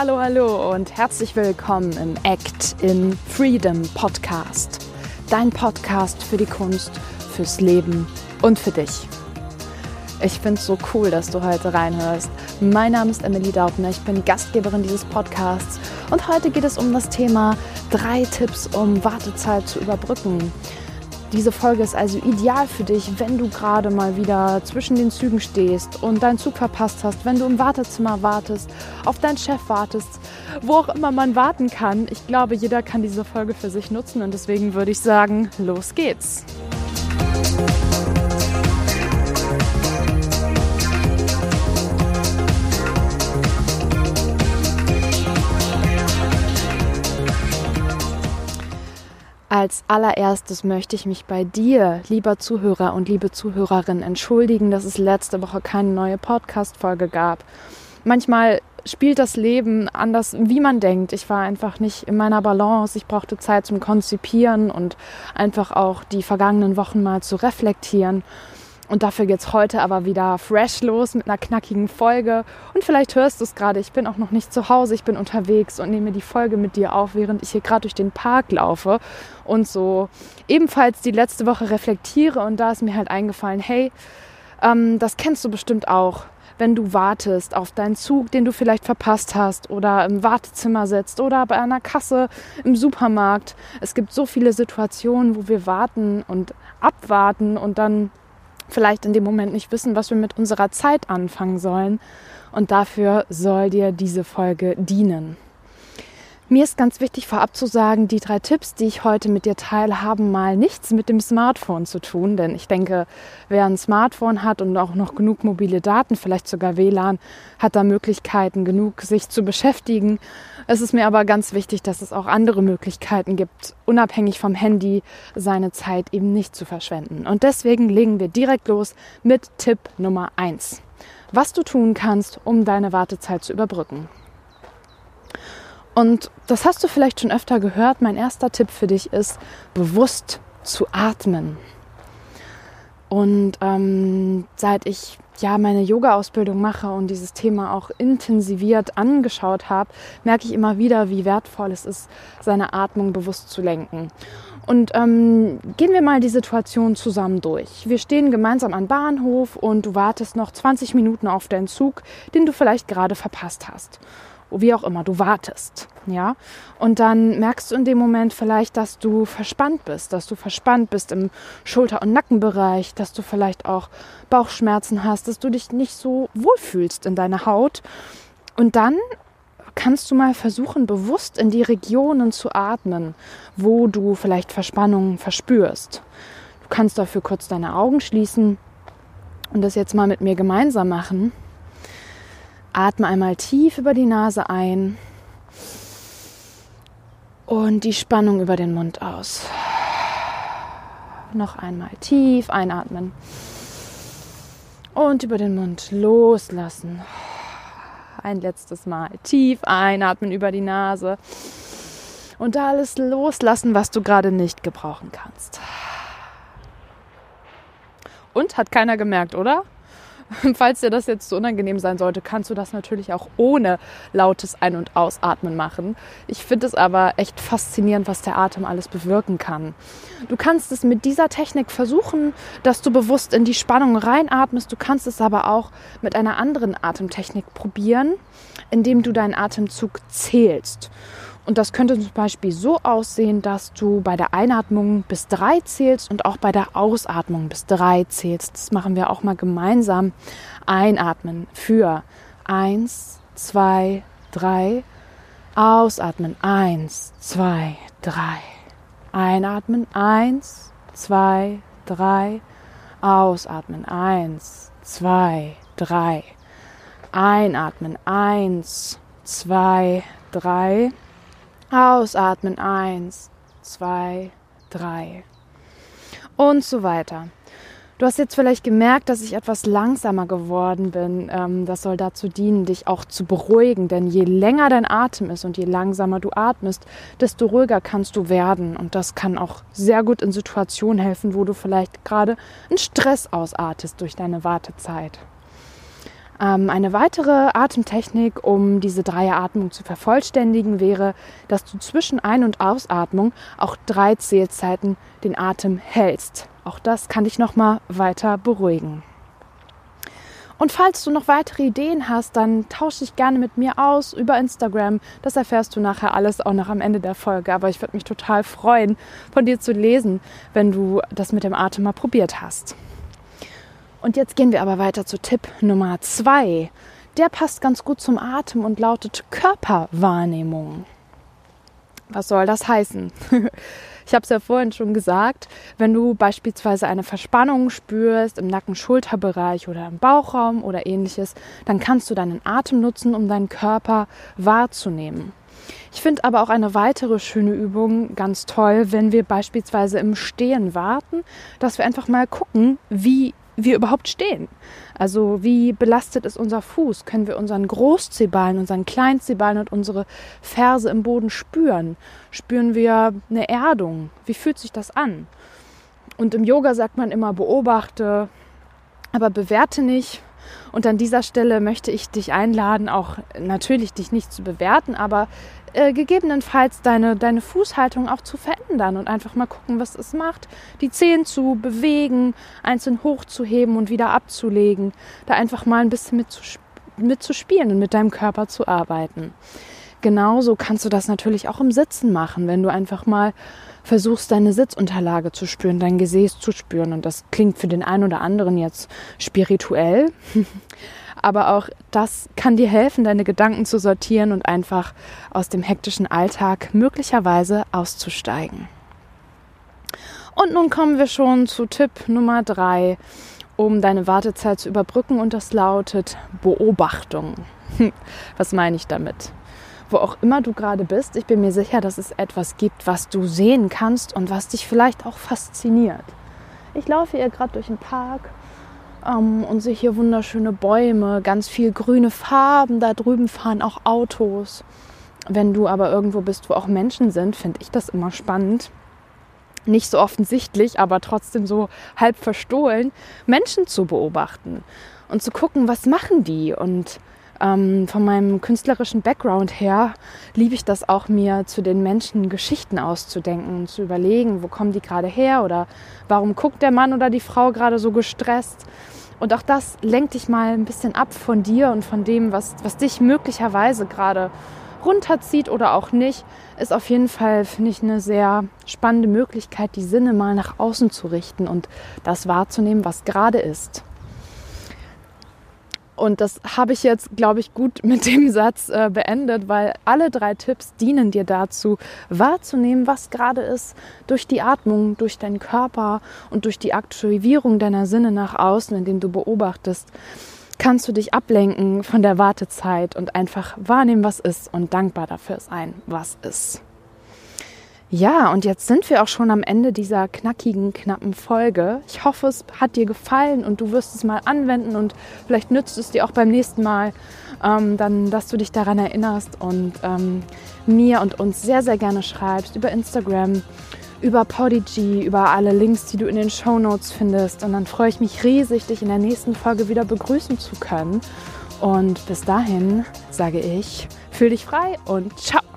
Hallo, hallo und herzlich willkommen im Act in Freedom Podcast. Dein Podcast für die Kunst, fürs Leben und für dich. Ich finde es so cool, dass du heute reinhörst. Mein Name ist Emily Daubner, ich bin Gastgeberin dieses Podcasts und heute geht es um das Thema drei Tipps, um Wartezeit zu überbrücken. Diese Folge ist also ideal für dich, wenn du gerade mal wieder zwischen den Zügen stehst und deinen Zug verpasst hast, wenn du im Wartezimmer wartest, auf deinen Chef wartest, wo auch immer man warten kann. Ich glaube, jeder kann diese Folge für sich nutzen und deswegen würde ich sagen, los geht's. Als allererstes möchte ich mich bei dir, lieber Zuhörer und liebe Zuhörerin, entschuldigen, dass es letzte Woche keine neue Podcast-Folge gab. Manchmal spielt das Leben anders, wie man denkt. Ich war einfach nicht in meiner Balance. Ich brauchte Zeit zum Konzipieren und einfach auch die vergangenen Wochen mal zu reflektieren. Und dafür geht's heute aber wieder fresh los mit einer knackigen Folge. Und vielleicht hörst du es gerade, ich bin auch noch nicht zu Hause, ich bin unterwegs und nehme die Folge mit dir auf, während ich hier gerade durch den Park laufe und so ebenfalls die letzte Woche reflektiere. Und da ist mir halt eingefallen, hey, ähm, das kennst du bestimmt auch, wenn du wartest auf deinen Zug, den du vielleicht verpasst hast oder im Wartezimmer sitzt oder bei einer Kasse im Supermarkt. Es gibt so viele Situationen, wo wir warten und abwarten und dann vielleicht in dem Moment nicht wissen, was wir mit unserer Zeit anfangen sollen. Und dafür soll dir diese Folge dienen. Mir ist ganz wichtig vorab zu sagen, die drei Tipps, die ich heute mit dir teile, haben mal nichts mit dem Smartphone zu tun. Denn ich denke, wer ein Smartphone hat und auch noch genug mobile Daten, vielleicht sogar WLAN, hat da Möglichkeiten genug, sich zu beschäftigen. Es ist mir aber ganz wichtig, dass es auch andere Möglichkeiten gibt, unabhängig vom Handy seine Zeit eben nicht zu verschwenden. Und deswegen legen wir direkt los mit Tipp Nummer eins: Was du tun kannst, um deine Wartezeit zu überbrücken. Und das hast du vielleicht schon öfter gehört. Mein erster Tipp für dich ist, bewusst zu atmen. Und ähm, seit ich ja meine Yoga-Ausbildung mache und dieses Thema auch intensiviert angeschaut habe, merke ich immer wieder, wie wertvoll es ist, seine Atmung bewusst zu lenken. Und ähm, gehen wir mal die Situation zusammen durch. Wir stehen gemeinsam am Bahnhof und du wartest noch 20 Minuten auf deinen Zug, den du vielleicht gerade verpasst hast wie auch immer, du wartest, ja. Und dann merkst du in dem Moment vielleicht, dass du verspannt bist, dass du verspannt bist im Schulter- und Nackenbereich, dass du vielleicht auch Bauchschmerzen hast, dass du dich nicht so wohlfühlst in deiner Haut. Und dann kannst du mal versuchen, bewusst in die Regionen zu atmen, wo du vielleicht Verspannungen verspürst. Du kannst dafür kurz deine Augen schließen und das jetzt mal mit mir gemeinsam machen. Atme einmal tief über die Nase ein und die Spannung über den Mund aus. Noch einmal tief einatmen und über den Mund loslassen. Ein letztes Mal tief einatmen über die Nase und da alles loslassen, was du gerade nicht gebrauchen kannst. Und hat keiner gemerkt, oder? Falls dir das jetzt so unangenehm sein sollte, kannst du das natürlich auch ohne lautes Ein- und Ausatmen machen. Ich finde es aber echt faszinierend, was der Atem alles bewirken kann. Du kannst es mit dieser Technik versuchen, dass du bewusst in die Spannung reinatmest. Du kannst es aber auch mit einer anderen Atemtechnik probieren, indem du deinen Atemzug zählst. Und das könnte zum Beispiel so aussehen, dass du bei der Einatmung bis drei zählst und auch bei der Ausatmung bis drei zählst. Das machen wir auch mal gemeinsam. Einatmen für eins, zwei, drei. Ausatmen eins, zwei, drei. Einatmen eins, zwei, drei. Ausatmen eins, zwei, drei. Einatmen eins, zwei, drei. Ausatmen. Eins, zwei, drei. Und so weiter. Du hast jetzt vielleicht gemerkt, dass ich etwas langsamer geworden bin. Ähm, das soll dazu dienen, dich auch zu beruhigen. Denn je länger dein Atem ist und je langsamer du atmest, desto ruhiger kannst du werden. Und das kann auch sehr gut in Situationen helfen, wo du vielleicht gerade einen Stress ausartest durch deine Wartezeit. Ähm, eine weitere Atemtechnik, um diese Dreieratmung zu vervollständigen, wäre, dass du zwischen Ein- und Ausatmung auch drei Zählzeiten den Atem hältst. Auch das kann dich nochmal weiter beruhigen. Und falls du noch weitere Ideen hast, dann tausche dich gerne mit mir aus über Instagram. Das erfährst du nachher alles auch noch am Ende der Folge. Aber ich würde mich total freuen, von dir zu lesen, wenn du das mit dem Atem mal probiert hast. Und jetzt gehen wir aber weiter zu Tipp Nummer zwei. Der passt ganz gut zum Atem und lautet Körperwahrnehmung. Was soll das heißen? Ich habe es ja vorhin schon gesagt, wenn du beispielsweise eine Verspannung spürst im Nacken-Schulterbereich oder im Bauchraum oder ähnliches, dann kannst du deinen Atem nutzen, um deinen Körper wahrzunehmen. Ich finde aber auch eine weitere schöne Übung ganz toll, wenn wir beispielsweise im Stehen warten, dass wir einfach mal gucken, wie wir überhaupt stehen. Also wie belastet ist unser Fuß? Können wir unseren Großzehballen, unseren Kleinzehballen und unsere Ferse im Boden spüren? Spüren wir eine Erdung? Wie fühlt sich das an? Und im Yoga sagt man immer, beobachte, aber bewerte nicht. Und an dieser Stelle möchte ich dich einladen, auch natürlich dich nicht zu bewerten, aber äh, gegebenenfalls deine, deine Fußhaltung auch zu verändern und einfach mal gucken, was es macht. Die Zehen zu bewegen, einzeln hochzuheben und wieder abzulegen. Da einfach mal ein bisschen mit zu, und mit deinem Körper zu arbeiten. Genauso kannst du das natürlich auch im Sitzen machen, wenn du einfach mal versuchst, deine Sitzunterlage zu spüren, dein Gesäß zu spüren. Und das klingt für den einen oder anderen jetzt spirituell. Aber auch das kann dir helfen, deine Gedanken zu sortieren und einfach aus dem hektischen Alltag möglicherweise auszusteigen. Und nun kommen wir schon zu Tipp Nummer drei, um deine Wartezeit zu überbrücken. Und das lautet Beobachtung. Was meine ich damit? Wo auch immer du gerade bist, ich bin mir sicher, dass es etwas gibt, was du sehen kannst und was dich vielleicht auch fasziniert. Ich laufe hier gerade durch den Park ähm, und sehe hier wunderschöne Bäume, ganz viel grüne Farben. Da drüben fahren auch Autos. Wenn du aber irgendwo bist, wo auch Menschen sind, finde ich das immer spannend. Nicht so offensichtlich, aber trotzdem so halb verstohlen, Menschen zu beobachten und zu gucken, was machen die und ähm, von meinem künstlerischen Background her liebe ich das auch, mir zu den Menschen Geschichten auszudenken und zu überlegen, wo kommen die gerade her oder warum guckt der Mann oder die Frau gerade so gestresst. Und auch das lenkt dich mal ein bisschen ab von dir und von dem, was, was dich möglicherweise gerade runterzieht oder auch nicht, ist auf jeden Fall, finde ich, eine sehr spannende Möglichkeit, die Sinne mal nach außen zu richten und das wahrzunehmen, was gerade ist. Und das habe ich jetzt, glaube ich, gut mit dem Satz äh, beendet, weil alle drei Tipps dienen dir dazu, wahrzunehmen, was gerade ist, durch die Atmung, durch deinen Körper und durch die Aktivierung deiner Sinne nach außen, indem du beobachtest, kannst du dich ablenken von der Wartezeit und einfach wahrnehmen, was ist und dankbar dafür sein, was ist. Ja, und jetzt sind wir auch schon am Ende dieser knackigen, knappen Folge. Ich hoffe, es hat dir gefallen und du wirst es mal anwenden und vielleicht nützt es dir auch beim nächsten Mal, ähm, dann, dass du dich daran erinnerst und ähm, mir und uns sehr, sehr gerne schreibst über Instagram, über Podigy, über alle Links, die du in den Show Notes findest. Und dann freue ich mich riesig, dich in der nächsten Folge wieder begrüßen zu können. Und bis dahin sage ich, fühl dich frei und ciao!